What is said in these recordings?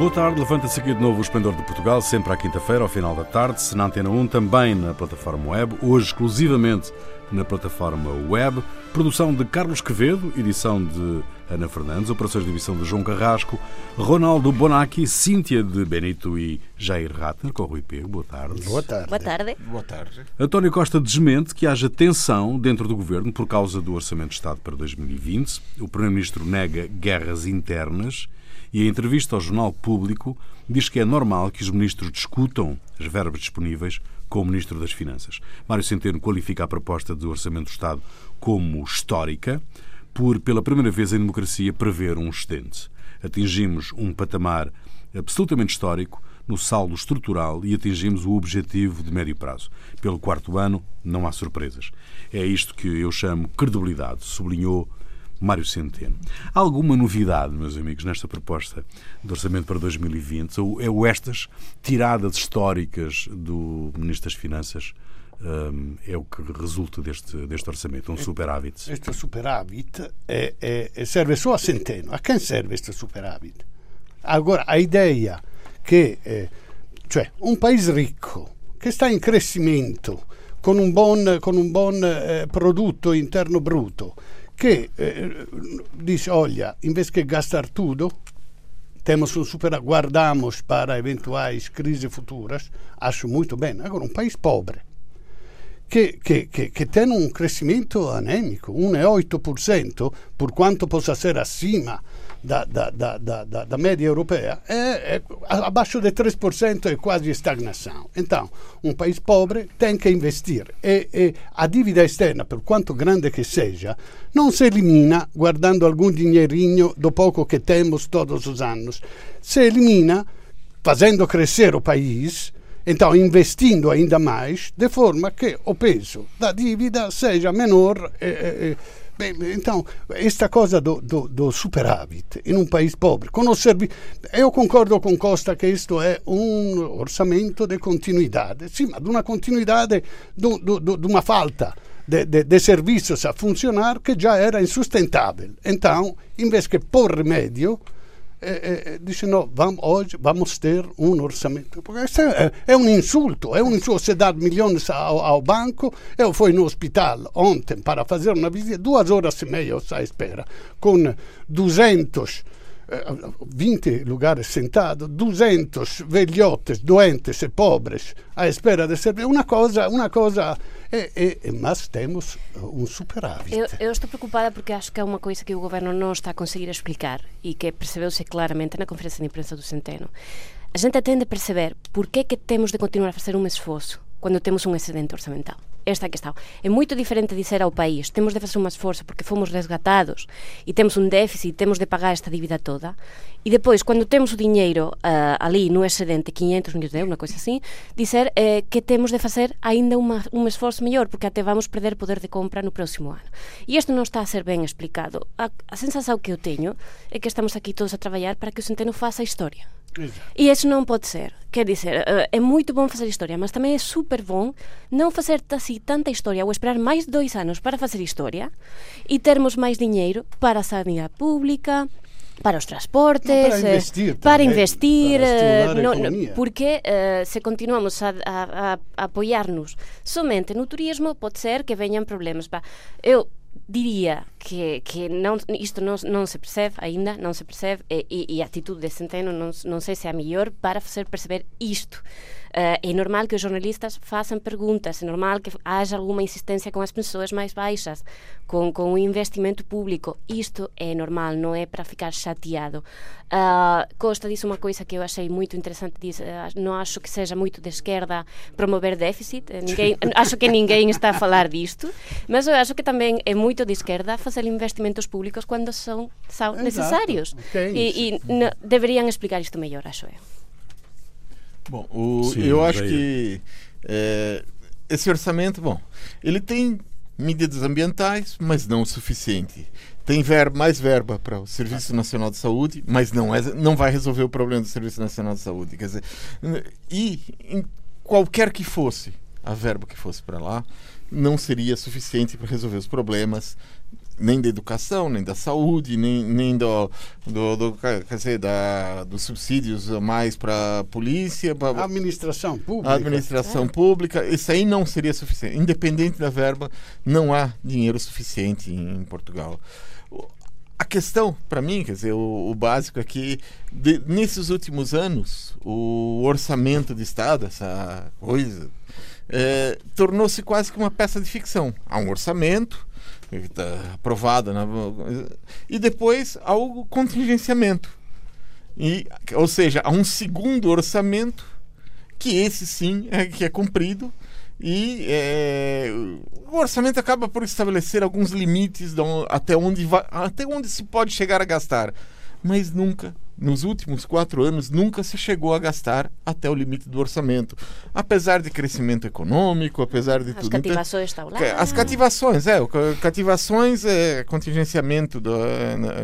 Boa tarde, levanta-se aqui de novo o Esplendor de Portugal, sempre à quinta-feira, ao final da tarde, se na Antena 1, também na plataforma web, hoje exclusivamente na plataforma web. Produção de Carlos Quevedo, edição de Ana Fernandes, operações de edição de João Carrasco, Ronaldo Bonacci, Cíntia de Benito e Jair Ratner, com o Rui Pego. Boa tarde. Boa tarde. Boa tarde. Boa tarde. António Costa desmente que haja tensão dentro do governo por causa do Orçamento de Estado para 2020. O Primeiro-Ministro nega guerras internas e, em entrevista ao Jornal Público, diz que é normal que os ministros discutam as verbas disponíveis com o Ministro das Finanças. Mário Centeno qualifica a proposta do Orçamento do Estado como histórica, por, pela primeira vez em democracia, prever um excedente. Atingimos um patamar absolutamente histórico no saldo estrutural e atingimos o objetivo de médio prazo. Pelo quarto ano, não há surpresas. É isto que eu chamo credibilidade, sublinhou Mário Centeno. Há alguma novidade, meus amigos, nesta proposta de orçamento para 2020? Ou, é ou estas tiradas históricas do Ministro das Finanças um, é o que resulta deste, deste orçamento, um superávit? Este superávit é, é, serve só a Centeno. A quem serve este superávit? Agora, a ideia che eh, cioè, un paese ricco che sta in crescimento con un buon, con un buon eh, prodotto interno bruto che eh, dice, olha, invece che gastar tudo, temos um super, guardamos para eventuais crises futuras, acho muito bem. Agora, um país pobre, che, che, che, che tem um crescimento anemico, 1,8%, por quanto possa ser acima da, da, da, da, média europea, é, é, abaixo de 3% é quase estagnação. Então, um país pobre tem que investir e, e, a dívida externa, per quanto grande che seja, non si elimina guardando algum dinheirinho do pouco che temos todos os anos. Si elimina fazendo crescer o país então investindo ainda mais, de forma que o peso da dívida seja menor. E, e, então, esta coisa do, do, do, superávit in un paese povero, con osservi... io concordo con Costa che questo è un orçamento di continuità, sì, ma di una continuità, di una falta di servizio a funzionare che già era insustentabile. Então, invece che porre rimedio, é, é, disse, não, vamos, hoje vamos ter um orçamento. Porque isso é, é um insulto, é um insulto. Você dá milhões ao, ao, banco. Eu fui no hospital ontem para fazer uma visita, duas horas e meia à espera, com 200 20 lugares sentados, 200 velhotes, doentes e pobres à espera de ser uma coisa, uma coisa é, é, mas temos um superávit. Eu, eu, estou preocupada porque acho que é uma coisa que o governo não está a conseguir explicar e que percebeu-se claramente na conferência de imprensa do Centeno. A gente tende a perceber por que, que temos de continuar a fazer um esforço quando temos um excedente orçamental. Esta a questão. É muito diferente dizer ao país temos de fazer um esforço porque fomos resgatados e temos um déficit, temos de pagar esta dívida toda. E depois, quando temos o dinheiro uh, ali no excedente, 500 milhões de euros, uma coisa assim, dizer eh, que temos de fazer ainda um esforço melhor porque até vamos perder poder de compra no próximo ano. E isto não está a ser bem explicado. A, a que eu tenho é que estamos aqui todos a trabalhar para que o Centeno faça a história. Exato. E isso não pode ser. Quer dizer, eh, é muito bom fazer história, mas também é super bom não fazer assim tanta história ou esperar mais dois anos para fazer história e termos mais dinheiro para a sanidade pública, para os transportes, para investir, para, investir para no, no, porque uh, se continuamos a, a, a apoiar-nos somente no turismo, pode ser que venham problemas. Eu diria que, que não, isto não, não se percebe ainda, não se percebe, e, e a atitude de Centeno não, não sei se é a melhor para fazer perceber isto. Uh, é normal que os jornalistas façam perguntas, é normal que haja alguma insistência com as pessoas mais baixas, com, com o investimento público. Isto é normal, não é para ficar chateado. Uh, Costa disse uma coisa que eu achei muito interessante, disse, uh, não acho que seja muito de esquerda promover déficit, ninguém, acho que ninguém está a falar disto, mas eu acho que também é muito de esquerda fazer investimentos públicos quando são, são necessários. Okay. E, e deveriam explicar isto melhor, acho eu. Bom, o, Sim, eu acho que é, esse orçamento, bom, ele tem medidas ambientais, mas não o suficiente. Tem ver, mais verba para o Serviço Nacional de Saúde, mas não, é, não vai resolver o problema do Serviço Nacional de Saúde. Quer dizer, e em qualquer que fosse a verba que fosse para lá, não seria suficiente para resolver os problemas nem da educação, nem da saúde, nem, nem do, do, do quer dizer, da, dos subsídios mais para a polícia. Pra, administração pública. administração é. pública. Isso aí não seria suficiente. Independente da verba, não há dinheiro suficiente em, em Portugal. A questão, para mim, quer dizer, o, o básico é que de, nesses últimos anos, o orçamento de Estado, essa coisa, é, tornou-se quase que uma peça de ficção. Há um orçamento, está aprovado, né? e depois há o contingenciamento. E, ou seja, há um segundo orçamento que esse sim é que é cumprido e é, o orçamento acaba por estabelecer alguns limites até, onde vai, até onde se pode chegar a gastar, mas nunca, nos últimos quatro anos, nunca se chegou a gastar até o limite do orçamento. Apesar de crescimento econômico, apesar de as tudo. As cativações estão lá. As cativações, é. Cativações é contingenciamento do,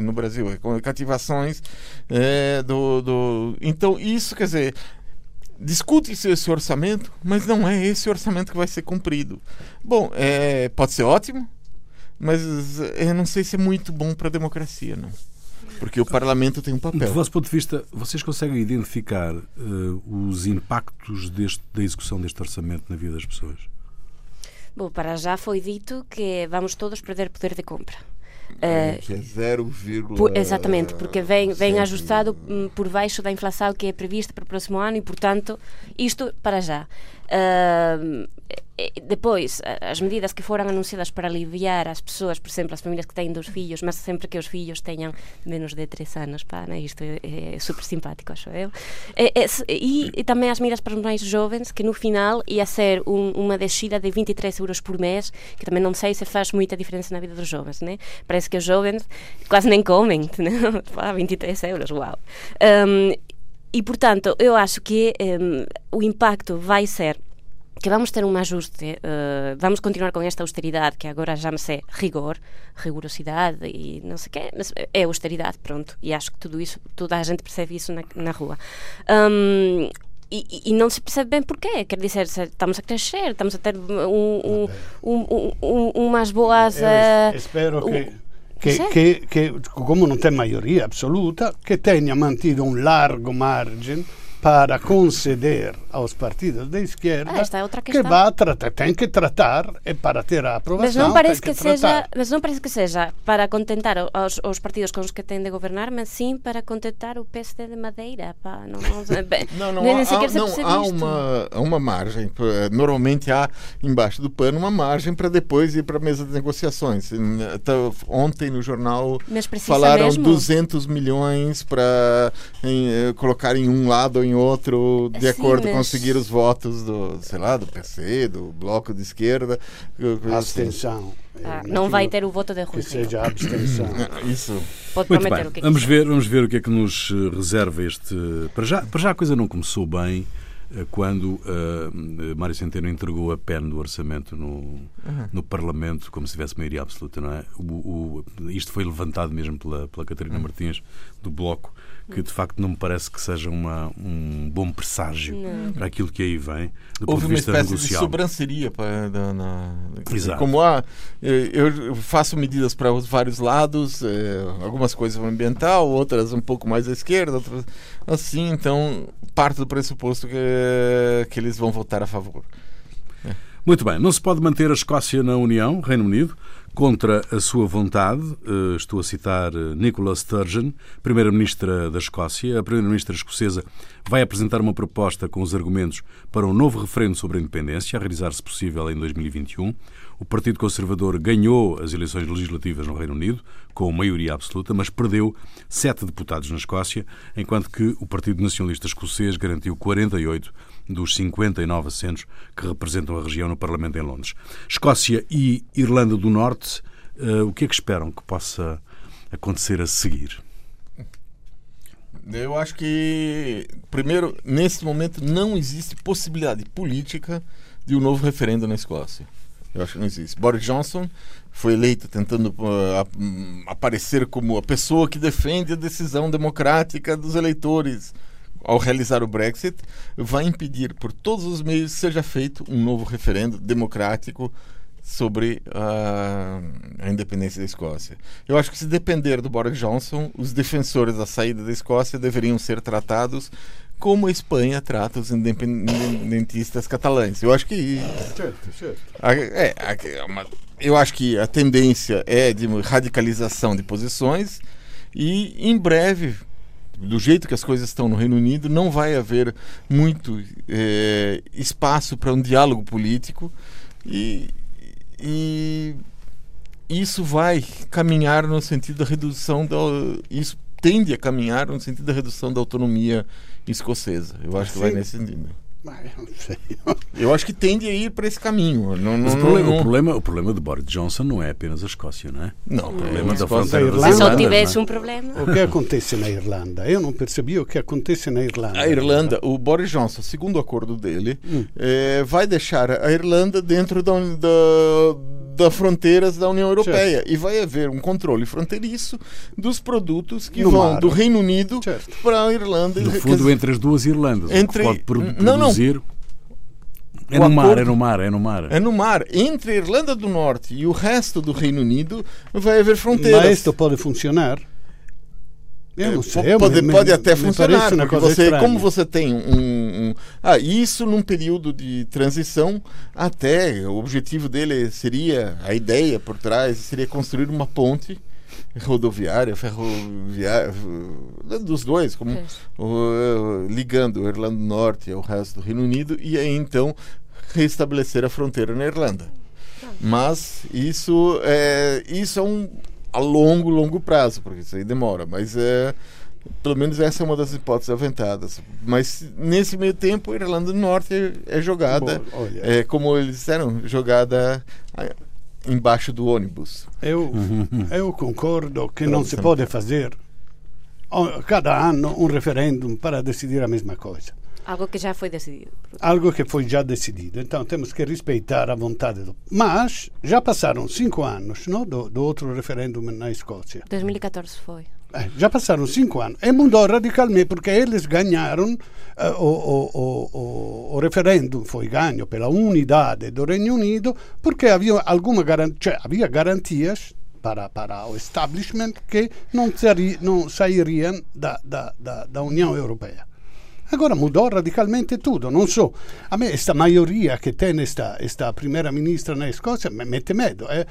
no Brasil. É cativações é, do, do. Então, isso quer dizer discute-se esse orçamento, mas não é esse orçamento que vai ser cumprido. Bom, é, pode ser ótimo, mas eu não sei se é muito bom para a democracia, não. Porque o parlamento tem um papel. Do vosso ponto de vista, vocês conseguem identificar uh, os impactos deste, da execução deste orçamento na vida das pessoas? Bom, para já foi dito que vamos todos perder poder de compra. Uh, que é 0, por, exatamente, porque vem, vem ajustado hum, por baixo da inflação que é prevista para o próximo ano e, portanto, isto para já. Uh, depois, as medidas que foram anunciadas para aliviar as pessoas, por exemplo, as famílias que têm dois filhos, mas sempre que os filhos tenham menos de três anos, pá, né? isto é, é, super simpático, acho eu. É, é, e, e, também as medidas para os mais jovens, que no final ia ser um, uma descida de 23 euros por mês, que também não sei se faz muita diferença na vida dos jovens, né? Parece que os jovens quase nem comem, né? pá, 23 euros, uau. Um, e, portanto, eu acho que um, o impacto vai ser que vamos ter um ajuste, uh, vamos continuar com esta austeridade, que agora sei rigor, rigorosidade e não sei o quê, mas é austeridade, pronto. E acho que tudo isso, toda a gente percebe isso na, na rua. Um, e, e, não se percebe bem porquê. Quer dizer, estamos a crescer, estamos a ter um, um, um, umas boas. Uh, espero que, que, que, que, como não tem maioria absoluta, que tenha mantido um largo margem para conceder aos partidos de esquerda ah, é que vá tratar, tem que tratar e para ter a aprovação mas não parece que, que seja mas não parece que seja para contentar os, os, partidos com os que têm de governar mas sim para contentar o PSD de Madeira pá. não, não, não, não, nem há, sequer não, há uma, uma margem normalmente há embaixo do pano uma margem para depois ir para a mesa de negociações ontem no jornal falaram mesmo? 200 milhões para em, colocar em um lado ou em outro de Sim, acordo mas... com conseguir os votos do, sei lá, do PC, do Bloco de Esquerda. Abstenção. Ah, não vai ter o voto de Rui Que seja abstenção. Isso. Pode Muito bem. O que é vamos, ver, vamos ver o que é que nos eh, reserva este. Para já, para já a coisa não começou bem eh, quando uh, Mário Centeno entregou a PEN do orçamento no, uhum. no Parlamento, como se tivesse maioria absoluta, não é? O, o, isto foi levantado mesmo pela, pela Catarina uhum. Martins, do Bloco, que de facto não me parece que seja uma, um bom presságio não. para aquilo que aí vem. Do Houve uma espécie negocial. de sobranceria para, na, na, como há, eh, eu faço medidas para os vários lados, eh, algumas coisas ambiental, outras um pouco mais à esquerda, outras assim, então parte do pressuposto que, que eles vão votar a favor. Muito bem, não se pode manter a Escócia na União, Reino Unido, contra a sua vontade. Eh, estou a citar eh, Nicola Sturgeon, Primeira-Ministra da Escócia. A Primeira-Ministra escocesa vai apresentar uma proposta com os argumentos para um novo referendo sobre a independência, a realizar-se possível em 2021. O Partido Conservador ganhou as eleições legislativas no Reino Unido, com maioria absoluta, mas perdeu sete deputados na Escócia, enquanto que o Partido Nacionalista Escocês garantiu 48 dos 59 assentos que representam a região no Parlamento em Londres. Escócia e Irlanda do Norte, uh, o que é que esperam que possa acontecer a seguir? Eu acho que, primeiro, nesse momento não existe possibilidade política de um novo referendo na Escócia. Eu acho que não existe. Boris Johnson foi eleito tentando uh, aparecer como a pessoa que defende a decisão democrática dos eleitores ao realizar o Brexit, vai impedir por todos os meios que seja feito um novo referendo democrático sobre a, a, independência da Escócia. Eu acho que se depender do Boris Johnson, os defensores da saída da Escócia deveriam ser tratados como a Espanha trata os independentistas catalães. Eu acho que certo, certo. É, é uma, eu acho que a tendência é de radicalização de posições e em breve do jeito que as coisas estão no Reino Unido, não vai haver muito é, espaço para um diálogo político e, e isso vai caminhar no sentido da redução da isso tende a caminhar no sentido da redução da autonomia escocesa. Eu acho que vai nesse sentido. Eu, acho que tende a ir para esse caminho. Não, não, o, problema, não... O, problema, o problema de Boris Johnson não é apenas a Escócia, não é? Não, o problema é da fronteira da Se só tivesse um problema. O que acontece na Irlanda? Eu não percebi o que acontece na Irlanda. A Irlanda, o Boris Johnson, segundo o acordo dele, hum. é, vai deixar a Irlanda dentro da, da das fronteiras da União Europeia certo. e vai haver um controle fronteiriço dos produtos que no vão mar. do Reino Unido para a Irlanda. No fundo, entre as duas Irlandas, entre... pode produzir... Não, não. É no mar, é no mar, é no mar. É no mar. Entre a Irlanda do Norte e o resto do Reino Unido vai haver fronteiras. Mas isto pode funcionar? Eu não sei. Pode, me, pode até funcionar, porque você, como você tem um, um, Ah, isso num período de transição, até o objetivo dele seria, a ideia por trás seria construir uma ponte rodoviária, ferroviária, dos dois, como o, ligando a Irlanda do Norte ao resto do Reino Unido, e aí então restabelecer a fronteira na Irlanda. Tá. Mas isso é, isso é um a longo, longo prazo, porque isso aí demora, mas é pelo menos essa é uma das hipóteses aventadas. Mas nesse meio tempo, a Irlanda do Norte é jogada, Bom, é, como eles disseram, jogada embaixo do ônibus. Eu, eu concordo que não se pode fazer cada ano um referendo para decidir a mesma coisa. Algo que já foi decidido. Algo que foi já decidido. Então temos que respeitar a vontade do. Mas já passaram cinco anos não, do, do outro referendo na Escócia. 2014 foi. É, já passaram cinco anos e mudou radicalmente porque eles ganharam uh, o, o, o, o, referendum foi ganho pela unidade do Reino Unido porque havia alguma garantia, cioè, havia garantias para, para o establishment que não, sari, não sairiam da, da, da, da União Europeia. Agora mudou radicalmente tudo. Non so, a me questa maioria che tiene esta, esta primera ministra na Escócia me mette medo. Eh?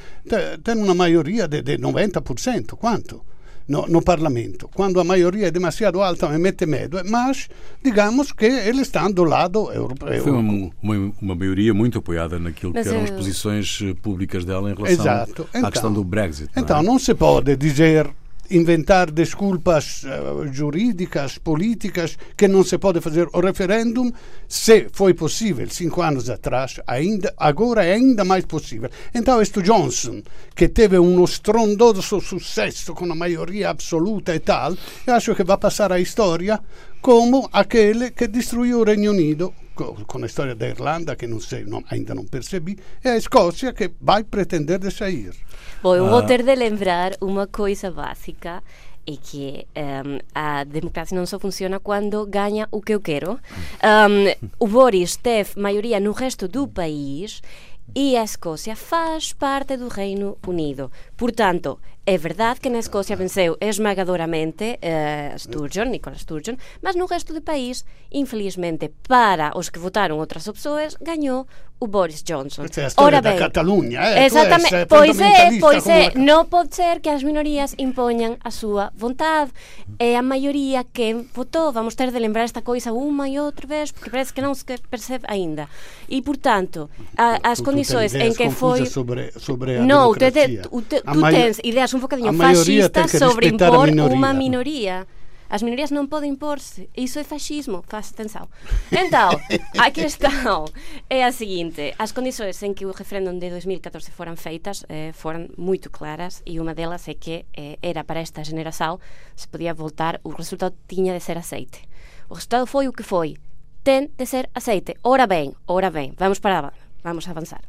Tiene una maioria del 90%, quanto? no, no Parlamento. Quando a maioria é demasiado alta, me mete medo. Mas, digamos que ele está do lado europeu. Foi uma, uma, uma maioria muito apoiada naquilo mas que eram eu... as posições eh, públicas dela em relação Exato. à então, questão do Brexit. Então, não, é? não se pode dizer inventar desculpas uh, jurídicas, políticas, que não se pode fazer o referendum, se foi possível cinco anos atrás, ainda, agora é ainda mais possível. Então, este Johnson, que teve um estrondoso sucesso com a maioria absoluta e tal, eu acho que vai passar à história como aquele que destruiu o Reino Unido com a história da Irlanda, que não sei, não, ainda não percebi, e a Escócia, que vai pretender de sair. Bom, eu vou ter de lembrar uma coisa básica é que um, a democracia não só funciona quando ganha o que eu quero. Um, o Boris teve maioria no resto do país e a Escócia faz parte do Reino Unido. Portanto, é verdade que na Escócia venceu esmagadoramente uh, Sturgeon, Nicola Sturgeon, mas no resto do país, infelizmente, para os que votaram outras opções, ganhou o Boris Johnson. É a Ora bem, da Catalunha, eh? Exatamente, pois é, pois é, non pode ser que as minorías impoñan a súa vontade. É a maioría que votou, vamos ter de lembrar esta coisa unha e outra vez, porque parece que non se percebe aínda. E, portanto, a, as condições en que foi... Sobre, sobre a no, democracia. Te, te, te, tu tens ideas un bocadinho fascistas sobre impor unha minoría. As minorias non poden imporse. Iso é fascismo, faz atenção. Então, a questão é a seguinte. As condições en que o referéndum de 2014 foran feitas eh, foran moito claras e unha delas é que eh, era para esta generação se podía voltar, o resultado tiña de ser aceite. O resultado foi o que foi. Ten de ser aceite. Ora ben, ora ben, vamos para vamos avanzar.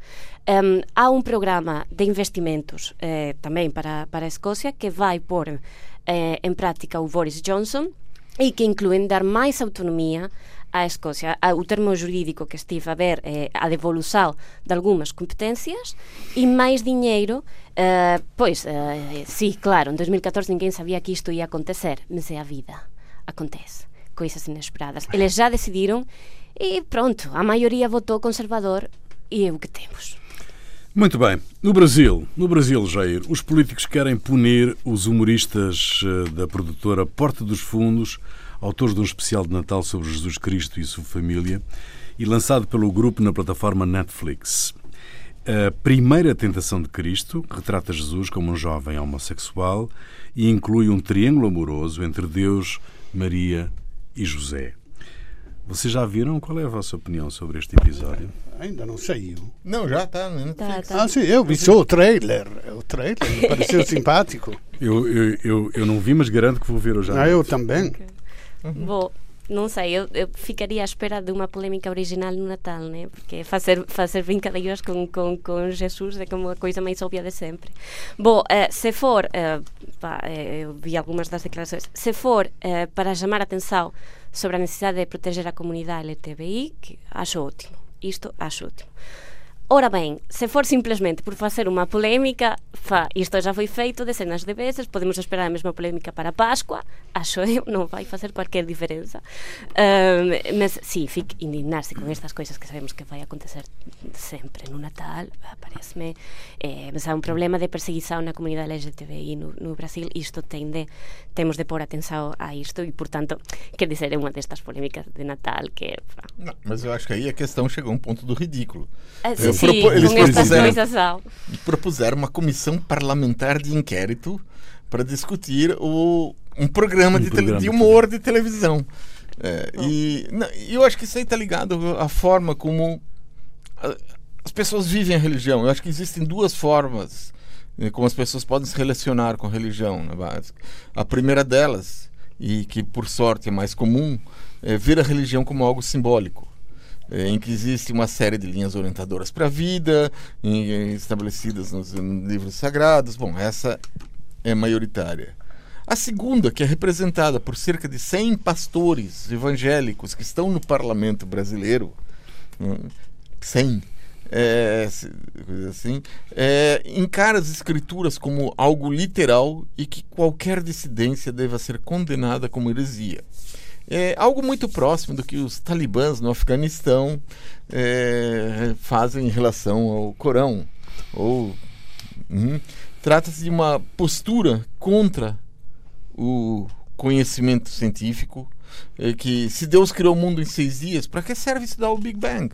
Um, há un programa de investimentos eh, tamén para, para a Escocia que vai por eh, en práctica o Boris Johnson e que incluen dar máis autonomía a Escócia. O termo jurídico que estive a ver é a devolução de algumas competências e mais dinheiro. Uh, pois, uh, sí, claro, em 2014 ninguém sabia que isto ia acontecer, mas é a vida. Acontece. Coisas inesperadas. Eles já decidiram e pronto, a maioria votou conservador e é o que temos. Muito bem. No Brasil, no Brasil, Jair, os políticos querem punir os humoristas eh, da produtora Porta dos Fundos, autores de um especial de Natal sobre Jesus Cristo e sua família, e lançado pelo grupo na plataforma Netflix. A primeira tentação de Cristo retrata Jesus como um jovem homossexual e inclui um triângulo amoroso entre Deus, Maria e José. Vocês já viram? Qual é a vossa opinião sobre este episódio? Ainda não saiu. Não, já está né? Tá, tá. Ah, sim, eu vi só o trailer. O trailer me pareceu simpático. Eu, eu, eu, eu, não vi, mas garanto que vou ver hoje. Ah, eu também. Okay. Uhum. Bom, não sei, eu, eu, ficaria à espera de uma polêmica original no Natal, né? Porque fazer, fazer brincadeiras com, com, com Jesus é como a coisa mais óbvia de sempre. Bom, uh, se for, uh, pá, eu vi algumas das declarações, se for uh, para chamar a atenção sobre a necesidade de proteger a comunidade LTBI, que acho ótimo. Isto acho ótimo. Ora ben, se for simplemente por facer unha polémica, fa, isto já foi feito decenas de veces, podemos esperar a mesma polémica para Pascua, acho eu, non vai facer cualquier diferenza. Um, mas, sí, fic indignarse con estas coisas que sabemos que vai acontecer sempre no Natal, parece-me, eh, mas há un problema de perseguição na comunidade LGTBI no, no Brasil, isto tende, temos de pôr atenção a isto e, portanto, quer dizer, é unha destas polémicas de Natal que... Não, mas eu acho que aí a questão chegou a um ponto do ridículo. É, eu Sim, eles propuseram, propuseram uma comissão parlamentar de inquérito para discutir o, um programa, um de, programa de, humor de televisão. É, oh. E não, eu acho que isso aí está ligado à forma como a, as pessoas vivem a religião. Eu acho que existem duas formas né, como as pessoas podem se relacionar com a religião. Né, a primeira delas, e que por sorte é mais comum, é ver a religião como algo simbólico. Em que existe uma série de linhas orientadoras para a vida, em, estabelecidas nos livros sagrados. Bom, essa é maioritária. A segunda, que é representada por cerca de 100 pastores evangélicos que estão no parlamento brasileiro, 100, hum, é, assim, é, encara as escrituras como algo literal e que qualquer dissidência deva ser condenada como heresia. É algo muito próximo do que os talibãs no Afeganistão é, fazem em relação ao Corão. Ou hum, trata-se de uma postura contra o conhecimento científico, é, que se Deus criou o mundo em seis dias, para que serve estudar o Big Bang?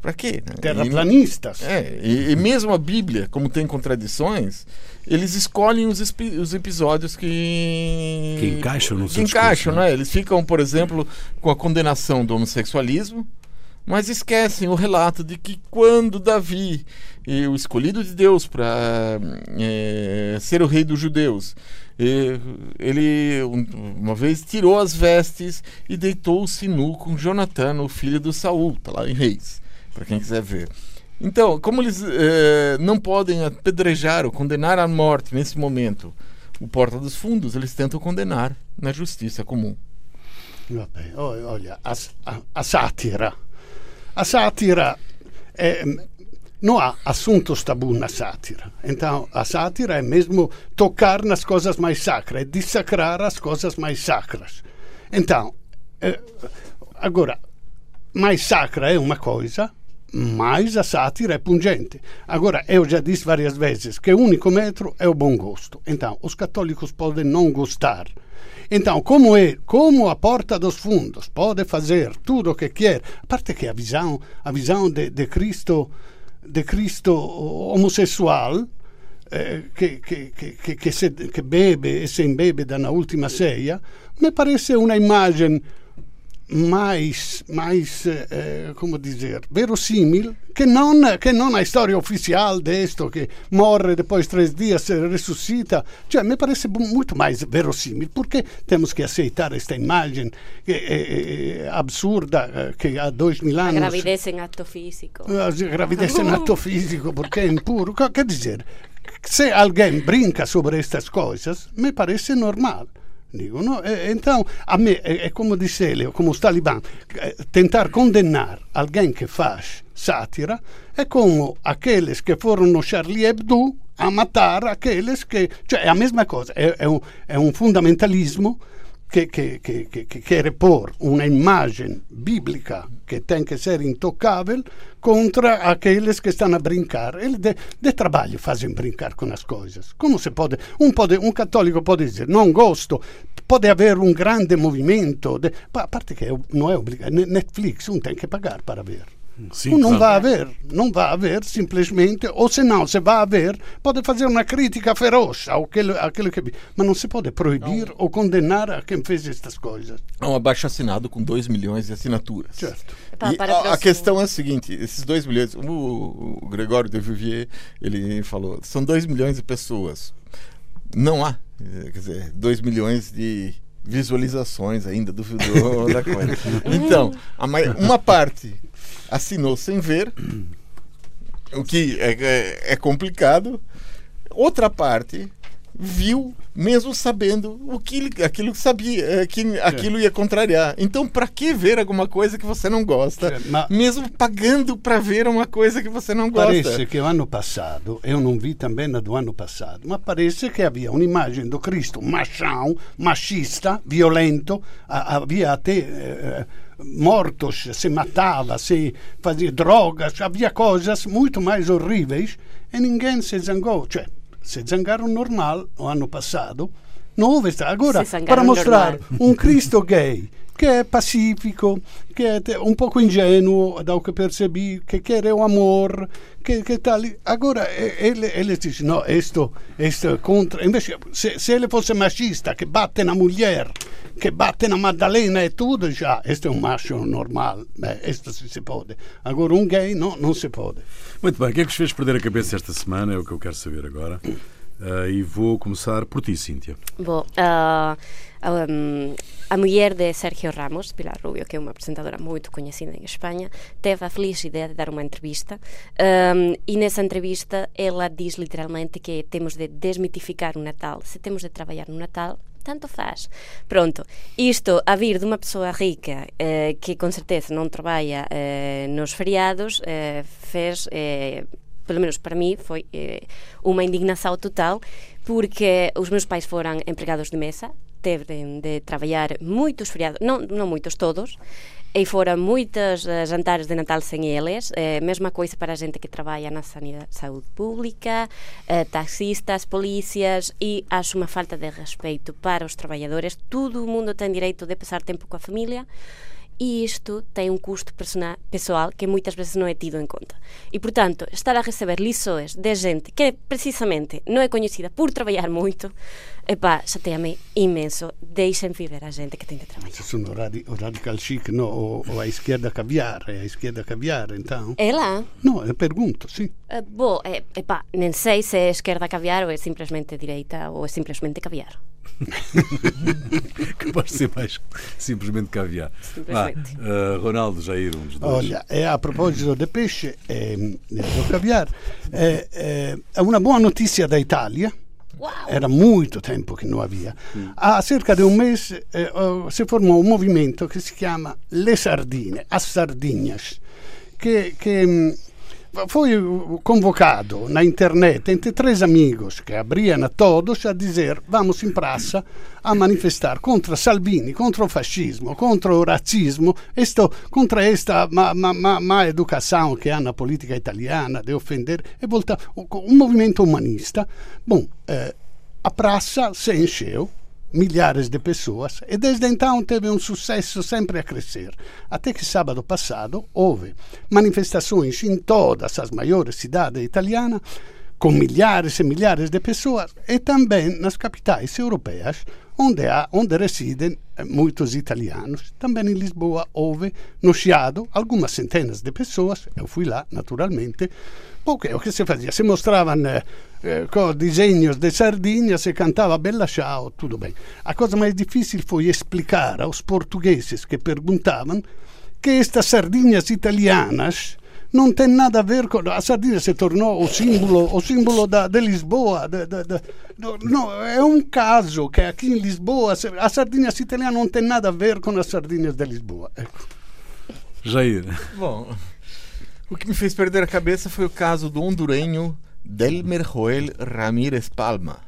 Para quê? Né? Terraplanistas. E, é, e, e, mesmo a Bíblia, como tem contradições, eles escolhem os, os episódios que, que encaixam no que encaixam, né? né? Eles ficam, por exemplo, com a condenação do homossexualismo, mas esquecem o relato de que quando Davi, o escolhido de Deus para é, ser o rei dos judeus, ele uma vez tirou as vestes e deitou-se nu com Jonatã, o filho do Saul, está lá em Reis para quem quiser ver. Então, como eles eh, não podem apedrejar ou condenar à morte nesse momento o Porta dos Fundos, eles tentam condenar na justiça comum. Olha, a, a, a sátira. A sátira é, não há assuntos tabu na sátira. Então, a sátira é mesmo tocar nas coisas mais sacras, é dissacrar as coisas mais sacras. Então, é, agora, mais sacra é uma coisa, mas a sátira é pungente. Agora, eu já disse várias vezes que o único metro é o bom gosto. Então, os católicos podem não gostar. Então, como é, como a porta dos fundos pode fazer tudo o que quer, a parte que a visão, a visão de, de Cristo, de Cristo homossexual, eh, que, que, se, que bebe e se imbebe na última ceia, me parece uma imagem mais, mais eh, como dizer, verosimil que não, que não a história oficial disto que morre depois de três dias e ressuscita. Cioè, me parece muito mais verosimil, porque temos que aceitar esta imagem que é, é, absurda que há dois mil anos. A gravidez em ato físico. A gravidez em ato físico, porque é impuro. Quer dizer, se alguém brinca sobre estas coisas, me parece normal. Digo, no? então, a me é, é como disse ele, como os talibã, tentar condenar alguém que faz sátira é como aqueles que foram no Charlie Hebdo a matar aqueles que... Cioè è a mesma cosa, è, è, un, è un fundamentalismo che, che, che, che, che repor una immagem bíblica que tem que ser intocável contra aqueles que estão a brincar. Eles de, de trabalho fazem brincar com as coisas. Como se pode um, pode, um católico pode dizer, não gosto, pode haver um grande movimento. De, a parte que não é obrigado. Netflix, um tem que pagar para ver. Sim, não claro. vai haver, não vai haver simplesmente, ou se não, se vai haver, pode fazer uma crítica feroz àquilo, àquilo que. Mas não se pode proibir não. ou condenar a quem fez estas coisas. É um abaixo assinado com 2 milhões de assinaturas. Certo. Tá, a, a, questão é a seguinte: esses 2 milhões, o, o Gregório de Vivier, ele falou, são 2 milhões de pessoas. Não há, quer dizer, 2 milhões de visualizações ainda do, do da coisa. Então, uma parte assinou sem ver, o que é, é, é complicado. Outra parte viu mesmo sabendo o que aquilo que sabia é, que aquilo ia contrariar. Então para que ver alguma coisa que você não gosta Mas, mesmo pagando para ver uma coisa que você não gosta? Parece que o ano passado eu não vi também na do ano passado mas parece que havia uma imagem do Cristo machão machista violento havia até eh, mortos, se matava, se fazia drogas, havia coisas muito mais horríveis e ninguém se zangou. Cioè, se zangaram normal no ano passado, não houve. Agora, para mostrar normal. um Cristo gay que é pacífico, que é um pouco ingênuo, do que percebi, que quer o amor, que, que tal. Agora, ele, ele diz: não, isto, isto é contra. Invece, se, se ele fosse machista, que bate na mulher, que bate na Maddalena e tudo, já, este é um macho normal, beh, isto se pode. Agora, um gay, não, não se pode. Muito bem, o que é que vos fez perder a cabeça esta semana? É o que eu quero saber agora. Uh, e vou começar por ti, Cíntia. Bom, uh, a mulher de Sergio Ramos, Pilar Rubio, que é uma apresentadora muito conhecida em Espanha, teve a feliz ideia de dar uma entrevista um, e nessa entrevista ela diz literalmente que temos de desmitificar o Natal. Se temos de trabalhar no Natal, tanto faz. Pronto, isto a vir de uma pessoa rica eh, que com certeza não trabalha eh, nos feriados eh, fez pelo menos para mim, foi eh, uma indignação total, porque os meus pais foram empregados de mesa, teve de, trabalhar muitos feriados, não, não muitos, todos, e foram muitos uh, jantares de Natal sem eles. Uh, mesma coisa para a gente que trabalha na sanidade, saúde pública, uh, taxistas, polícias, e acho uma falta de respeito para os trabalhadores. Todo mundo tem direito de passar tempo com a família e isto tem um custo pessoal que muitas vezes não é tido em conta. E, portanto, estar a receber lições de gente que precisamente não é conhecida por trabalhar muito, epá, chateia-me imenso. Deixem viver a gente que tem de trabalhar. Sono radi o radical chic, no, ou, ou a esquerda caviar, é a esquerda caviar, então? É lá? Não, eu pergunto, sim. Uh, bom, é, epá, nem sei se é esquerda caviar ou é simplesmente direita ou é simplesmente caviar. Capaz de ser mais simplesmente caviar. Simplesmente. Ah, uh, Ronaldo Jair, um dos dois. Olha, é, a propósito de peixe e do caviar, é, é, é uma boa notícia da Itália. Wow. Era muito tempo che non havia. Mm. Há cerca di un mese eh, si formò un movimento che si chiama Le Sardine, As Sardinhas, che, che foi convocado na internet entre três amigos que abriam a todos a dizer vamos em praça a manifestar contra Salvini, contra o fascismo, contra o racismo, esto, contra esta má, má, má educação que há na política italiana de ofender, e voltar um movimento humanista. Bom, eh, a praça se encheu, milhares de pessoas e desde então teve um sucesso sempre a crescer. Até que sábado passado houve manifestações em todas as maiores cidades italianas com milhares e milhares de pessoas e também nas capitais europeias onde, há, onde residem muitos italianos. Também em Lisboa houve no Chiado algumas centenas de pessoas, eu fui lá naturalmente, porque o que se fazia? Se mostravam eh, eh, desenhos de sardinha, se cantava Bella Ciao, tudo bem. A coisa mais difícil foi explicar aos portugueses que perguntavam que estas sardinhas italianas não tem nada a ver com. A Sardinha se tornou o símbolo, o símbolo da, de Lisboa. De, de, de, não, é um caso que aqui em Lisboa a Sardinha siciliana não tem nada a ver com as sardinhas de Lisboa. Ecco. Jair. Bom, o que me fez perder a cabeça foi o caso do hondurenho Delmer Joel Ramírez Palma.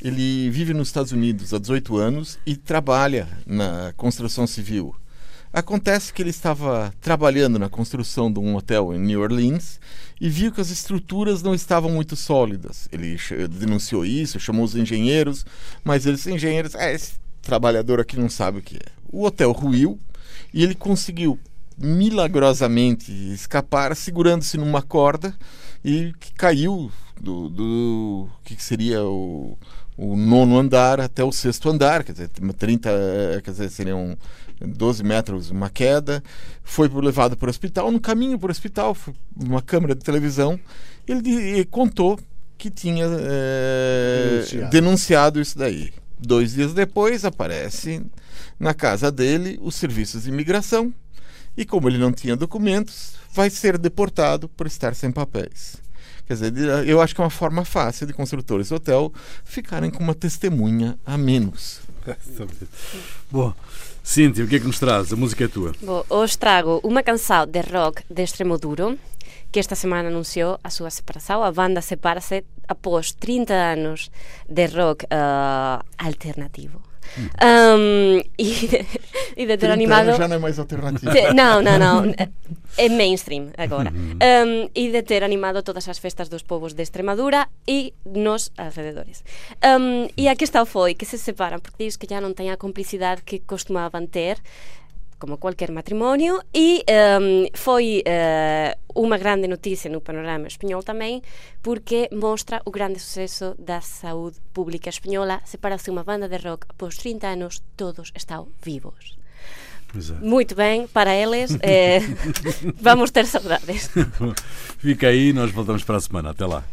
Ele vive nos Estados Unidos há 18 anos e trabalha na construção civil. Acontece que ele estava trabalhando na construção de um hotel em New Orleans e viu que as estruturas não estavam muito sólidas. Ele denunciou isso, chamou os engenheiros, mas eles engenheiros, é, esse trabalhador aqui não sabe o que é. O hotel ruiu e ele conseguiu milagrosamente escapar segurando-se numa corda e caiu do, do que seria o, o nono andar até o sexto andar, quer dizer, 30, quer dizer, seriam 12 metros, uma queda, foi levado para o hospital. No caminho para o hospital, uma câmera de televisão, ele, contou que tinha é, denunciado. denunciado isso daí. Dois dias depois, aparece na casa dele os serviços de imigração e, como ele não tinha documentos, vai ser deportado por estar sem papéis. Quer dizer, eu acho que é uma forma fácil de construtores de hotel ficarem com uma testemunha a menos. Bom, Cíntia, o que é que nos traz? A música é tua. Bom, hoje trago uma canção de rock de extremo duro que esta semana anunciou a súa separação. A banda separa-se após 30 anos de rock uh, alternativo. Um, e, e de ter animado. já non é mais alternativa Não, Non, non, eh, non É mainstream agora. Um, E de ter animado todas as festas dos povos de Extremadura E nos alrededores. Um, E a que está foi? Que se separan? Porque diz que já non ten a complicidade que costumaban ter. Como qualquer matrimónio, e um, foi uh, uma grande notícia no panorama espanhol também, porque mostra o grande sucesso da saúde pública espanhola. Separa-se uma banda de rock após 30 anos, todos estão vivos. Exato. Muito bem, para eles, eh, vamos ter saudades. Fica aí, nós voltamos para a semana. Até lá.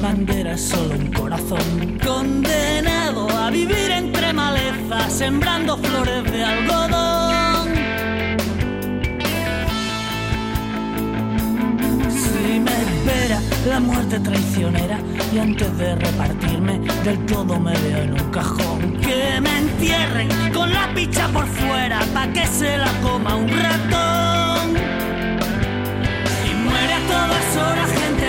banderas, solo un corazón. Condenado a vivir entre malezas, sembrando flores de algodón. Si me espera la muerte traicionera y antes de repartirme del todo me veo en un cajón. Que me entierren con la picha por fuera pa que se la coma un ratón. Y muere a todas horas gente